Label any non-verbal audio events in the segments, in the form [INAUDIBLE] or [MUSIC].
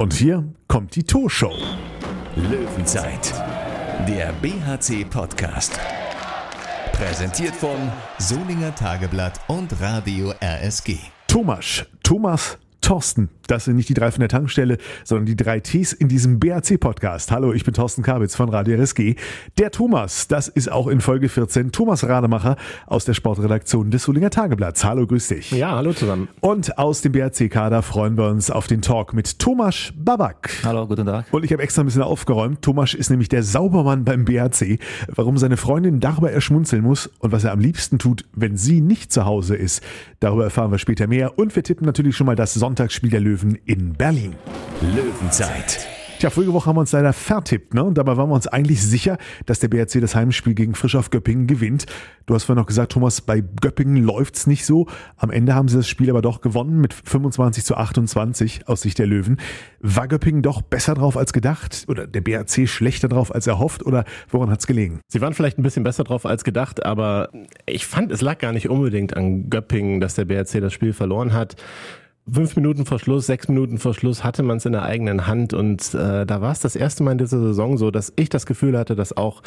Und hier kommt die Torshow. Löwenzeit, der BHC-Podcast. Präsentiert von Solinger Tageblatt und Radio RSG. Thomas, Thomas Thorsten. Das sind nicht die drei von der Tankstelle, sondern die drei Ts in diesem BAC-Podcast. Hallo, ich bin Thorsten Kabitz von Radio RSG. Der Thomas, das ist auch in Folge 14 Thomas Rademacher aus der Sportredaktion des Solinger Tageblatts. Hallo, grüß dich. Ja, hallo zusammen. Und aus dem BAC-Kader freuen wir uns auf den Talk mit Thomas Babak. Hallo, guten Tag. Und ich habe extra ein bisschen aufgeräumt. Thomas ist nämlich der Saubermann beim BAC. Warum seine Freundin darüber erschmunzeln muss und was er am liebsten tut, wenn sie nicht zu Hause ist, darüber erfahren wir später mehr. Und wir tippen natürlich schon mal das Sonntagsspiel der Löwen in Berlin. Löwenzeit. Tja, vorige Woche haben wir uns leider vertippt, ne? Und dabei waren wir uns eigentlich sicher, dass der BRC das Heimspiel gegen Frisch auf Göppingen gewinnt. Du hast vorhin noch gesagt, Thomas, bei Göppingen läuft's nicht so. Am Ende haben sie das Spiel aber doch gewonnen mit 25 zu 28 aus Sicht der Löwen. War Göppingen doch besser drauf als gedacht? Oder der BRC schlechter drauf als erhofft? Oder woran hat's gelegen? Sie waren vielleicht ein bisschen besser drauf als gedacht, aber ich fand, es lag gar nicht unbedingt an Göppingen, dass der BRC das Spiel verloren hat fünf Minuten vor Schluss, sechs Minuten vor Schluss hatte man es in der eigenen Hand und äh, da war es das erste Mal in dieser Saison so, dass ich das Gefühl hatte, dass auch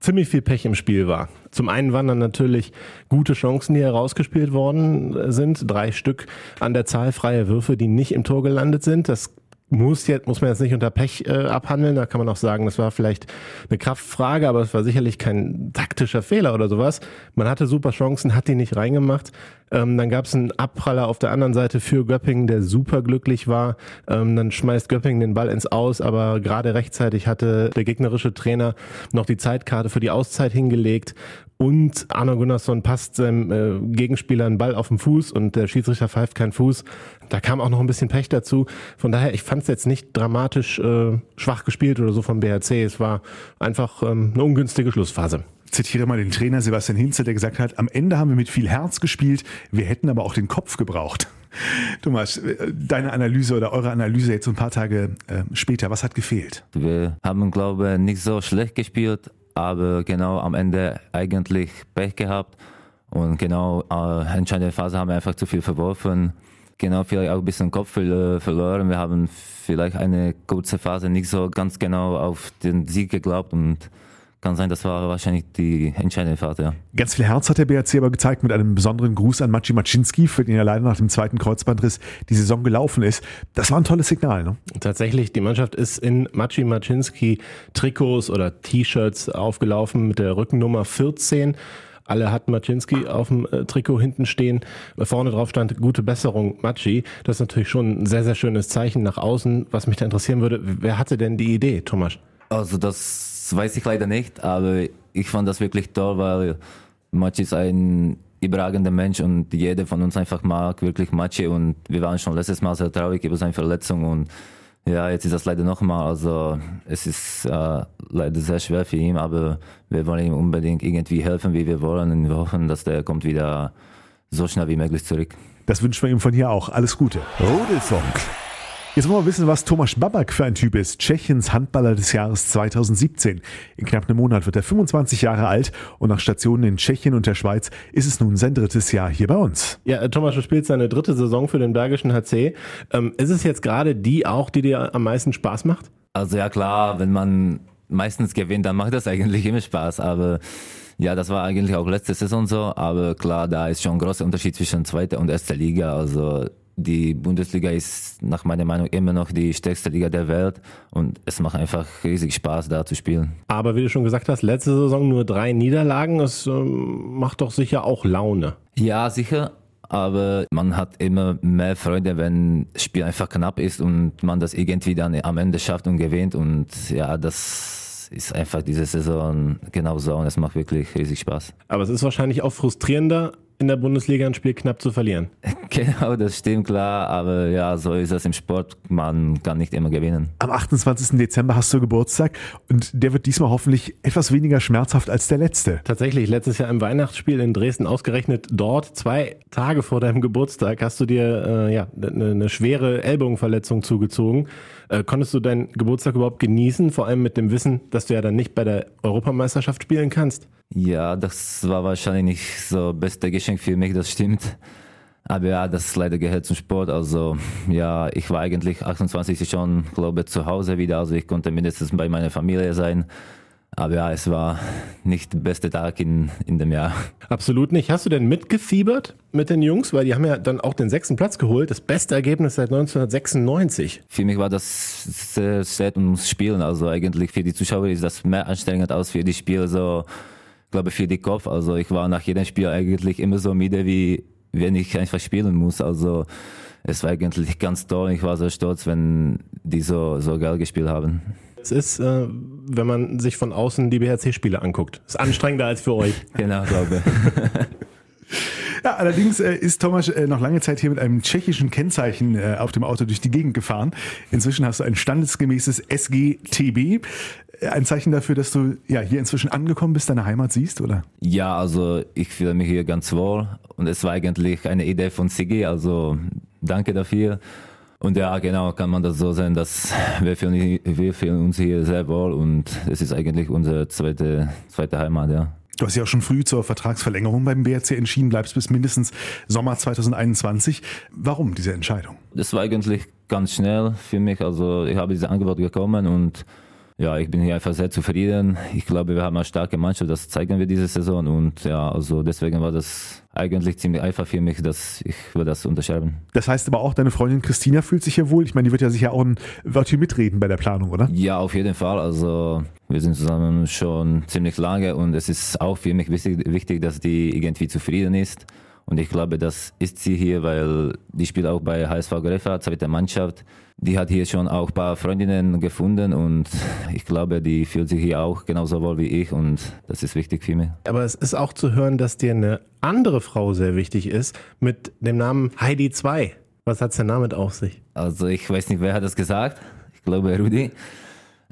ziemlich viel Pech im Spiel war. Zum einen waren dann natürlich gute Chancen, die herausgespielt worden sind, drei Stück an der Zahl freier Würfe, die nicht im Tor gelandet sind. Das muss jetzt muss man jetzt nicht unter Pech äh, abhandeln. Da kann man auch sagen, das war vielleicht eine Kraftfrage, aber es war sicherlich kein taktischer Fehler oder sowas. Man hatte super Chancen, hat die nicht reingemacht. Ähm, dann gab es einen Abpraller auf der anderen Seite für Göppingen, der super glücklich war. Ähm, dann schmeißt Göppingen den Ball ins Aus, aber gerade rechtzeitig hatte der gegnerische Trainer noch die Zeitkarte für die Auszeit hingelegt und Arno Gunnarsson passt seinem äh, Gegenspieler einen Ball auf den Fuß und der Schiedsrichter pfeift keinen Fuß. Da kam auch noch ein bisschen Pech dazu. Von daher, ich fand es jetzt nicht dramatisch äh, schwach gespielt oder so vom BRC. Es war einfach ähm, eine ungünstige Schlussphase zitiere mal den Trainer Sebastian Hinze, der gesagt hat, am Ende haben wir mit viel Herz gespielt, wir hätten aber auch den Kopf gebraucht. [LAUGHS] Thomas, äh, deine Analyse oder eure Analyse jetzt so ein paar Tage äh, später, was hat gefehlt? Wir haben, glaube ich, nicht so schlecht gespielt, aber genau am Ende eigentlich Pech gehabt und genau äh, entscheidende Phase haben wir einfach zu viel verworfen. Genau, vielleicht auch ein bisschen Kopf verloren. Wir haben vielleicht eine kurze Phase nicht so ganz genau auf den Sieg geglaubt und kann sein, das war wahrscheinlich die entscheidende Phase, ja. Ganz viel Herz hat der BRC aber gezeigt mit einem besonderen Gruß an Maciej Maczynski, für den er leider nach dem zweiten Kreuzbandriss die Saison gelaufen ist. Das war ein tolles Signal, ne? Tatsächlich, die Mannschaft ist in Maciej Maczynski Trikots oder T-Shirts aufgelaufen mit der Rückennummer 14. Alle hatten Maczynski auf dem äh, Trikot hinten stehen. Vorne drauf stand gute Besserung Maci. Das ist natürlich schon ein sehr, sehr schönes Zeichen nach außen. Was mich da interessieren würde, wer hatte denn die Idee, Thomas? Also das weiß ich leider nicht, aber ich fand das wirklich toll, weil Machi ist ein überragender Mensch und jeder von uns einfach mag wirklich Machi und wir waren schon letztes Mal sehr traurig über seine Verletzung und ja, jetzt ist das leider nochmal. Also es ist äh, leider sehr schwer für ihn, aber wir wollen ihm unbedingt irgendwie helfen, wie wir wollen und wir hoffen, dass der kommt wieder so schnell wie möglich zurück. Das wünschen wir ihm von hier auch. Alles Gute. Rudelfunk. Jetzt wollen wir wissen, was Tomasz Babak für ein Typ ist. Tschechiens Handballer des Jahres 2017. In knapp einem Monat wird er 25 Jahre alt und nach Stationen in Tschechien und der Schweiz ist es nun sein drittes Jahr hier bei uns. Ja, äh, Thomas, du spielst seine dritte Saison für den Bergischen HC. Ähm, ist es jetzt gerade die auch, die dir am meisten Spaß macht? Also ja klar, wenn man meistens gewinnt, dann macht das eigentlich immer Spaß, aber ja, das war eigentlich auch letzte Saison so, aber klar, da ist schon ein großer Unterschied zwischen zweiter und erster Liga. Also die Bundesliga ist nach meiner Meinung immer noch die stärkste Liga der Welt und es macht einfach riesig Spaß, da zu spielen. Aber wie du schon gesagt hast, letzte Saison nur drei Niederlagen, das ähm, macht doch sicher auch Laune. Ja, sicher. Aber man hat immer mehr Freude, wenn das Spiel einfach knapp ist und man das irgendwie dann am Ende schafft und gewinnt. Und ja, das ist einfach diese Saison genauso und es macht wirklich riesig Spaß. Aber es ist wahrscheinlich auch frustrierender, in der Bundesliga ein Spiel knapp zu verlieren. [LAUGHS] Genau, das stimmt klar, aber ja, so ist das im Sport. Man kann nicht immer gewinnen. Am 28. Dezember hast du Geburtstag und der wird diesmal hoffentlich etwas weniger schmerzhaft als der letzte. Tatsächlich, letztes Jahr im Weihnachtsspiel in Dresden ausgerechnet dort, zwei Tage vor deinem Geburtstag, hast du dir äh, ja, eine, eine schwere Ellbogenverletzung zugezogen. Äh, konntest du deinen Geburtstag überhaupt genießen, vor allem mit dem Wissen, dass du ja dann nicht bei der Europameisterschaft spielen kannst? Ja, das war wahrscheinlich nicht so beste Geschenk für mich, das stimmt. Aber ja, das leider gehört zum Sport. Also ja, ich war eigentlich 28 schon, glaube zu Hause wieder. Also ich konnte mindestens bei meiner Familie sein. Aber ja, es war nicht der beste Tag in, in dem Jahr. Absolut nicht. Hast du denn mitgefiebert mit den Jungs? Weil die haben ja dann auch den sechsten Platz geholt. Das beste Ergebnis seit 1996. Für mich war das sehr sad ums Spielen. Also eigentlich für die Zuschauer ist das mehr anstrengend als für die Spieler. So, ich glaube, für die Kopf. Also ich war nach jedem Spiel eigentlich immer so müde, wie wenn ich einfach spielen muss. Also es war eigentlich ganz toll. Ich war sehr stolz, wenn die so, so geil gespielt haben. Es ist, äh, wenn man sich von außen die BHC-Spiele anguckt. Ist anstrengender als für euch. [LAUGHS] Genau, glaube [LAUGHS] Ja, allerdings äh, ist Thomas äh, noch lange Zeit hier mit einem tschechischen Kennzeichen äh, auf dem Auto durch die Gegend gefahren. Inzwischen hast du ein standesgemäßes SGTB. Äh, Ein Zeichen dafür, dass du ja hier inzwischen angekommen bist, deine Heimat siehst, oder? Ja, also ich fühle mich hier ganz wohl und es war eigentlich eine Idee von Sigi, also danke dafür. Und ja, genau, kann man das so sehen, dass wir fühlen, wir fühlen uns hier sehr wohl und es ist eigentlich unsere zweite, zweite Heimat, ja. Du hast ja auch schon früh zur Vertragsverlängerung beim BRC entschieden, bleibst bis mindestens Sommer 2021. Warum diese Entscheidung? Das war eigentlich ganz schnell für mich, also ich habe dieses Angebot bekommen und ja, ich bin hier einfach sehr zufrieden. Ich glaube, wir haben eine starke Mannschaft, das zeigen wir diese Saison und ja, also deswegen war das eigentlich ziemlich einfach für mich, dass ich würde das unterschreiben. Das heißt aber auch, deine Freundin Christina fühlt sich hier wohl. Ich meine, die wird ja sicher auch ein Wörtchen mitreden bei der Planung, oder? Ja, auf jeden Fall. Also wir sind zusammen schon ziemlich lange und es ist auch für mich wichtig, wichtig dass die irgendwie zufrieden ist. Und ich glaube, das ist sie hier, weil die spielt auch bei HSV Grefa, zweite Mannschaft. Die hat hier schon auch ein paar Freundinnen gefunden und ich glaube, die fühlt sich hier auch genauso wohl wie ich und das ist wichtig für mich. Aber es ist auch zu hören, dass dir eine andere Frau sehr wichtig ist mit dem Namen Heidi 2. Was hat's denn damit auf sich? Also ich weiß nicht, wer hat das gesagt. Ich glaube Rudi.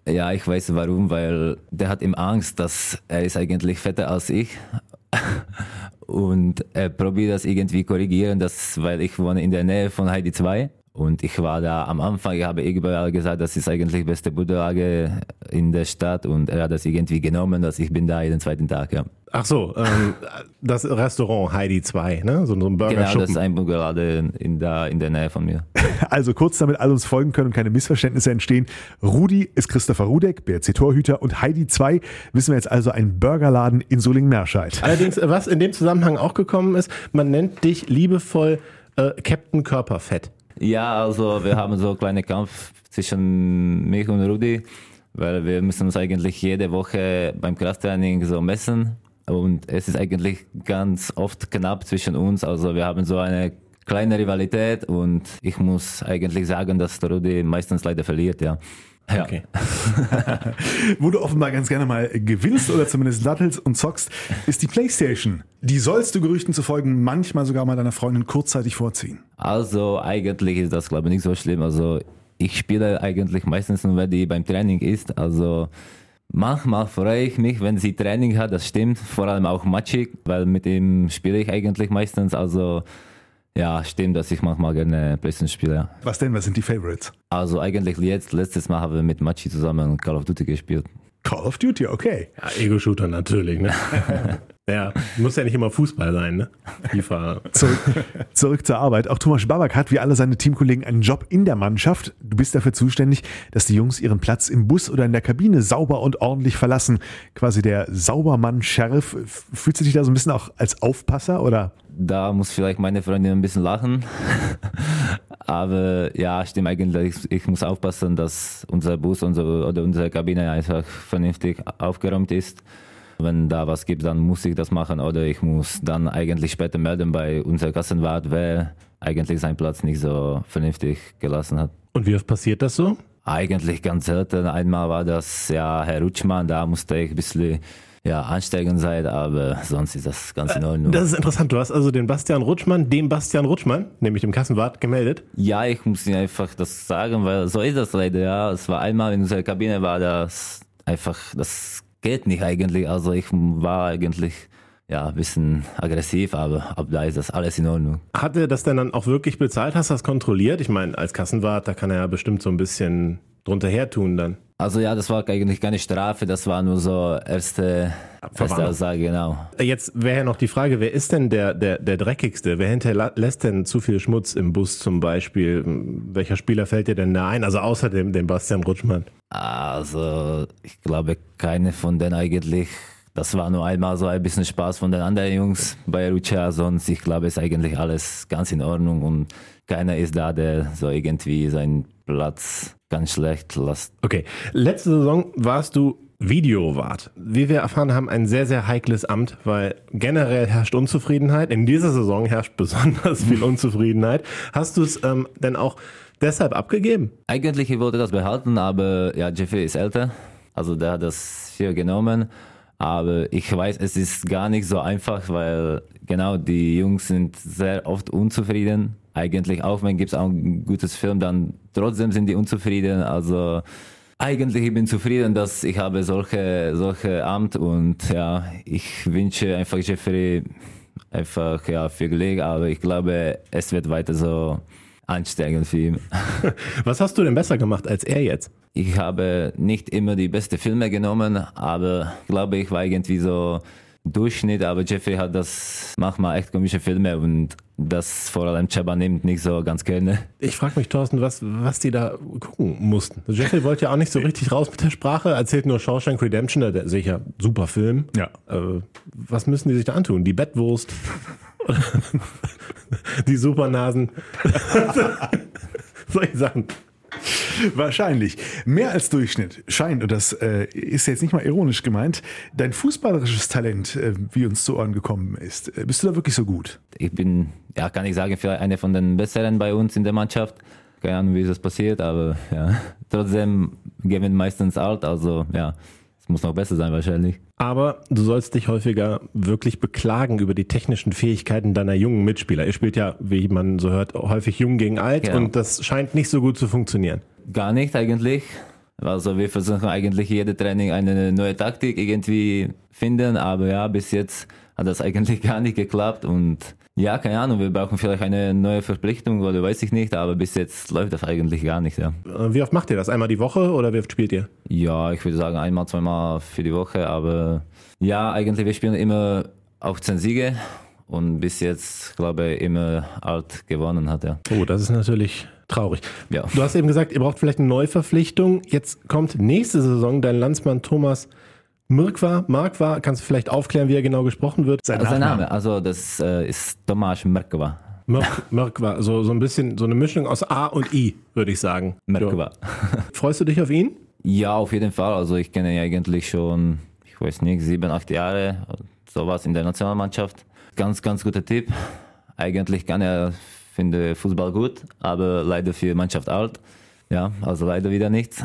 Ja, ich weiß warum, weil der hat immer Angst, dass er ist eigentlich fetter als ich. Und er probiert das irgendwie korrigieren, das, weil ich wohne in der Nähe von Heidi 2. Und ich war da am Anfang, ich habe überall gesagt, das ist eigentlich die beste Buddellage in der Stadt und er hat das irgendwie genommen, dass ich bin da jeden zweiten Tag, ja. Ach so, ähm, das Restaurant Heidi 2, ne? So, so ein Burger Genau, das ist ein Buddellade in, da in der Nähe von mir. [LAUGHS] Also kurz, damit alle uns folgen können und keine Missverständnisse entstehen. Rudi ist Christopher Rudek, BRC-Torhüter und Heidi 2 wissen wir jetzt also ein Burgerladen in Solingen-Merscheid. Allerdings, was in dem Zusammenhang auch gekommen ist, man nennt dich liebevoll äh, Captain Körperfett. Ja, also wir haben so einen kleinen Kampf zwischen mich und Rudi, weil wir müssen uns eigentlich jede Woche beim Krafttraining so messen und es ist eigentlich ganz oft knapp zwischen uns. Also wir haben so eine kleine Rivalität und ich muss eigentlich sagen, dass Rudi meistens leider verliert, ja. Ja. Okay. [LAUGHS] Wo du offenbar ganz gerne mal gewinnst oder zumindest dattelst und zockst, ist die Playstation. Die sollst du Gerüchten zu folgen manchmal sogar mal deiner Freundin kurzzeitig vorziehen. Also eigentlich ist das glaube ich nicht so schlimm. Also ich spiele eigentlich meistens nur, wenn die beim Training ist. Also manchmal freue ich mich, wenn sie Training hat, das stimmt. Vor allem auch matchig, weil mit ihm spiele ich eigentlich meistens. Also ja, stimmt, dass ich manchmal gerne Playstation spiele. ja. Was denn? Was sind die Favorites? Also eigentlich jetzt, letztes Mal haben wir mit Machi zusammen Call of Duty gespielt. Call of Duty, okay. Ja, Ego-Shooter natürlich, ne? [LAUGHS] ja, muss ja nicht immer Fußball sein, ne? FIFA. Zurück, zurück zur Arbeit. Auch Thomas Babak hat wie alle seine Teamkollegen einen Job in der Mannschaft. Du bist dafür zuständig, dass die Jungs ihren Platz im Bus oder in der Kabine sauber und ordentlich verlassen. Quasi der Saubermann-Sheriff. Fühlst du dich da so ein bisschen auch als Aufpasser oder? Da muss vielleicht meine Freundin ein bisschen lachen. [LAUGHS] Aber ja, stimmt eigentlich. Ich muss aufpassen, dass unser Bus unser, oder unsere Kabine einfach vernünftig aufgeräumt ist. Wenn da was gibt, dann muss ich das machen oder ich muss dann eigentlich später melden bei unserer Kassenwart, wer eigentlich seinen Platz nicht so vernünftig gelassen hat. Und wie oft passiert das so? Eigentlich ganz selten. Einmal war das ja Herr Rutschmann, da musste ich ein bisschen ja, ansteigend sein, aber sonst ist das ganz in Ordnung. Das ist interessant. Du hast also den Bastian Rutschmann, dem Bastian Rutschmann, nämlich dem Kassenwart, gemeldet. Ja, ich muss Ihnen einfach das sagen, weil so ist das leider, ja. Es war einmal in unserer Kabine war das einfach, das geht nicht eigentlich. Also ich war eigentlich ja, ein bisschen aggressiv, aber ab da ist das alles in Ordnung. Hat er das denn dann auch wirklich bezahlt? Hast du das kontrolliert? Ich meine, als Kassenwart, da kann er ja bestimmt so ein bisschen drunter her tun dann. Also ja, das war eigentlich keine Strafe, das war nur so erste, erste. Aussage, genau. Jetzt wäre ja noch die Frage, wer ist denn der, der, der dreckigste? Wer hinterlässt denn zu viel Schmutz im Bus zum Beispiel? Welcher Spieler fällt dir denn da ein? Also außer dem, dem Bastian Rutschmann. Also ich glaube keine von denen eigentlich. Das war nur einmal so ein bisschen Spaß von den anderen Jungs bei Rucha, sonst ich glaube ist eigentlich alles ganz in Ordnung und keiner ist da, der so irgendwie seinen Platz ganz schlecht lässt. Okay, letzte Saison warst du Videowart. Wie wir erfahren haben, ein sehr, sehr heikles Amt, weil generell herrscht Unzufriedenheit. In dieser Saison herrscht besonders viel [LAUGHS] Unzufriedenheit. Hast du es ähm, denn auch deshalb abgegeben? Eigentlich ich wollte das behalten, aber ja, Jeffrey ist älter, also der hat das hier genommen. Aber ich weiß, es ist gar nicht so einfach, weil genau die Jungs sind sehr oft unzufrieden. Eigentlich auch, wenn es auch ein gutes Film, dann trotzdem sind die unzufrieden. Also eigentlich ich bin zufrieden, dass ich habe solche solche Amt und ja, ich wünsche einfach Jeffrey einfach ja viel Glück, aber ich glaube, es wird weiter so anstrengend für ihn. [LAUGHS] Was hast du denn besser gemacht als er jetzt? Ich habe nicht immer die besten Filme genommen, aber glaube ich war irgendwie so Durchschnitt, aber Jeffrey hat das manchmal echt komische Filme und das vor allem Chaba nimmt nicht so ganz gerne. Ich frage mich, Thorsten, was, was die da gucken mussten. Jeffrey wollte ja auch nicht so richtig raus mit der Sprache, erzählt nur Shawshank Redemption, der sicher super Film. Ja. Äh, was müssen die sich da antun? Die Bettwurst? [LAUGHS] die Supernasen? [LAUGHS] Solche Sachen. Wahrscheinlich. Mehr als Durchschnitt scheint, und das äh, ist jetzt nicht mal ironisch gemeint, dein fußballerisches Talent, äh, wie uns zu Ohren gekommen ist. Äh, bist du da wirklich so gut? Ich bin, ja, kann ich sagen, vielleicht eine von den Besseren bei uns in der Mannschaft. Keine Ahnung, wie das passiert, aber ja, [LAUGHS] trotzdem gewinnt meistens alt, also ja, es muss noch besser sein wahrscheinlich. Aber du sollst dich häufiger wirklich beklagen über die technischen Fähigkeiten deiner jungen Mitspieler. Ihr spielt ja, wie man so hört, häufig jung gegen alt Genau. und das scheint nicht so gut zu funktionieren. Gar nicht eigentlich. Also wir versuchen eigentlich jede Training eine neue Taktik irgendwie finden, aber ja, bis jetzt hat das eigentlich [LAUGHS] gar nicht geklappt und ja, keine Ahnung, wir brauchen vielleicht eine neue Verpflichtung oder weiß ich nicht, aber bis jetzt läuft das eigentlich gar nicht, ja. Äh, Wie oft macht ihr das? Einmal die Woche oder wie oft spielt ihr? Ja, ich würde sagen einmal, zweimal für die Woche, aber ja, eigentlich wir spielen immer auf 10 Siege und bis jetzt, glaube ich, immer alt gewonnen hat, ja. Oh, das ist natürlich traurig. Ja. Du hast eben gesagt, ihr braucht vielleicht eine Neuverpflichtung. Jetzt kommt nächste Saison dein Landsmann Thomas Mirkwa. Markwa, kannst du vielleicht aufklären, wie er genau gesprochen wird? Sein Also sein Nachname. Name, also das äh, ist Tomasz Merkova. Mirk, Mirkwa, so, so ein bisschen so eine Mischung aus A und I, würde ich sagen. Du, freust du dich auf ihn? Ja, auf jeden Fall. Also ich kenne ihn eigentlich schon, ich weiß nicht, sieben, acht Jahre, sowas in der Nationalmannschaft. Ganz, ganz guter Typ. Eigentlich kann er, finde Fußball gut, aber leider für die Mannschaft alt. Ja, also leider wieder nichts.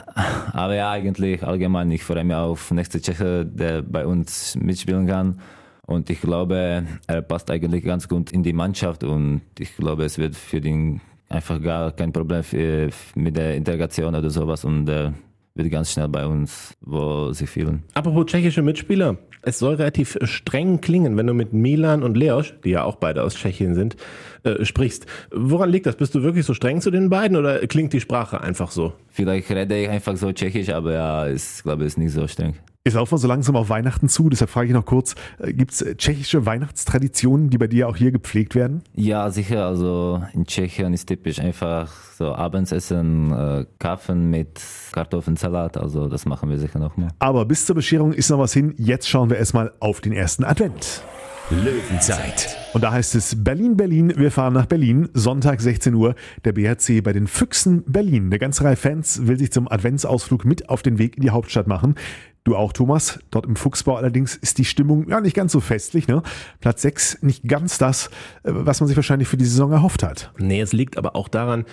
Aber ja, eigentlich allgemein, ich freue mich auf nächste Tscheche, der bei uns mitspielen kann. Und ich glaube, er passt eigentlich ganz gut in die Mannschaft und ich glaube, es wird für ihn einfach gar kein Problem für, mit der Integration oder sowas und er wird ganz schnell bei uns wo sich fühlen. Apropos tschechische Mitspieler. Es soll relativ streng klingen, wenn du mit Milan und Leos, die ja auch beide aus Tschechien sind, äh, sprichst. Woran liegt das? Bist du wirklich so streng zu den beiden oder klingt die Sprache einfach so? Vielleicht rede ich einfach so tschechisch, aber ja, ich glaube, es ist nicht so streng. Ist auch so langsam auf Weihnachten zu, deshalb frage ich noch kurz, gibt es tschechische Weihnachtstraditionen, die bei dir auch hier gepflegt werden? Ja, sicher. Also in Tschechien ist typisch einfach so Abendsessen, äh, Kaffee mit Kartoffelsalat. Also das machen wir sicher nochmal. Aber bis zur Bescherung ist noch was hin. Jetzt schauen wir erstmal auf den ersten Advent. Löwenzeit. Und da heißt es Berlin, Berlin, wir fahren nach Berlin. Sonntag 16 Uhr, der BHC bei den Füchsen Berlin. Eine ganze Reihe Fans will sich zum Adventsausflug mit auf den Weg in die Hauptstadt machen. Du auch, Thomas. Dort im Fuchsbau allerdings ist die Stimmung ja nicht ganz so festlich. Ne? Platz 6 nicht ganz das, äh, was man sich wahrscheinlich für die Saison erhofft hat. Nee, es liegt aber auch daran,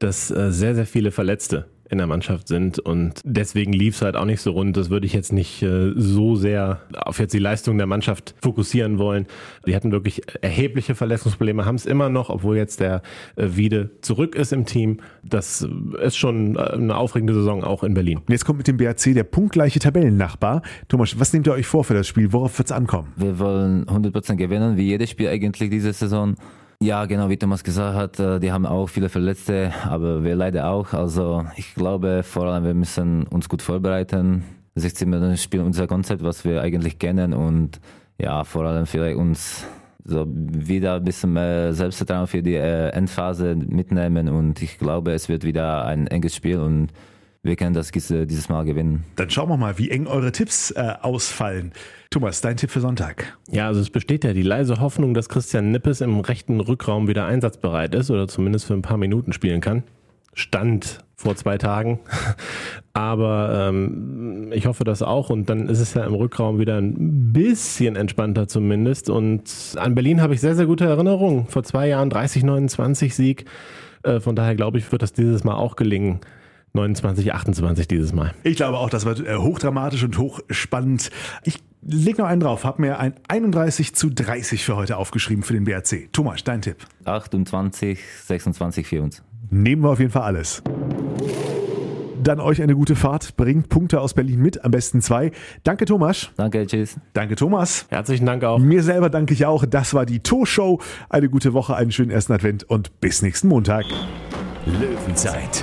dass äh, sehr, sehr viele Verletzte in der Mannschaft sind und deswegen lief es halt auch nicht so rund. Das würde ich jetzt nicht äh, so sehr auf jetzt die Leistung der Mannschaft fokussieren wollen. Die hatten wirklich erhebliche Verletzungsprobleme, haben es immer noch, obwohl jetzt der äh, Wiede zurück ist im Team. Das äh, ist schon äh, eine aufregende Saison auch in Berlin. Und jetzt kommt mit dem BHC der punktgleiche Tabellennachbar. Thomas, was nehmt ihr euch vor für das Spiel? Worauf wird es ankommen? Wir wollen 100% gewinnen, wie jedes Spiel eigentlich diese Saison. Ja, genau, wie Thomas gesagt hat, äh, die haben auch viele Verletzte, aber wir leider auch. Also ich glaube vor allem, wir müssen uns gut vorbereiten. 16 Minuten spielen unser Konzept, was wir eigentlich kennen und ja, vor allem vielleicht uns so wieder ein bisschen mehr Selbstvertrauen für die äh, Endphase mitnehmen und ich glaube, es wird wieder ein enges Spiel und wir können das dieses Mal gewinnen. Dann schauen wir mal, wie eng eure Tipps äh, ausfallen. Thomas, dein Tipp für Sonntag? Ja, also es besteht ja die leise Hoffnung, dass Christian Nippes im rechten Rückraum wieder einsatzbereit ist oder zumindest für ein paar Minuten spielen kann. Stand vor zwei Tagen. [LAUGHS] Aber ähm, ich hoffe das auch und dann ist es ja im Rückraum wieder ein bisschen entspannter zumindest. Und an Berlin habe ich sehr, sehr gute Erinnerungen. Vor zwei Jahren 30-29 Sieg. Äh, von daher glaube ich, wird das dieses Mal auch gelingen. 29, 28 dieses Mal. Ich glaube auch, das wird äh, hochdramatisch und hochspannend. Ich leg noch einen drauf, habe mir ein 31 zu 30 für heute aufgeschrieben für den BRC. Thomas, dein Tipp? 28, 26 für uns. Nehmen wir auf jeden Fall alles. Dann euch eine gute Fahrt. Bringt Punkte aus Berlin mit, am besten zwei. Danke, Thomas. Danke, tschüss. Danke, Thomas. Herzlichen Dank auch. Mir selber danke ich auch. Das war die To-Show. Eine gute Woche, einen schönen ersten Advent und bis nächsten Montag. Löwenzeit,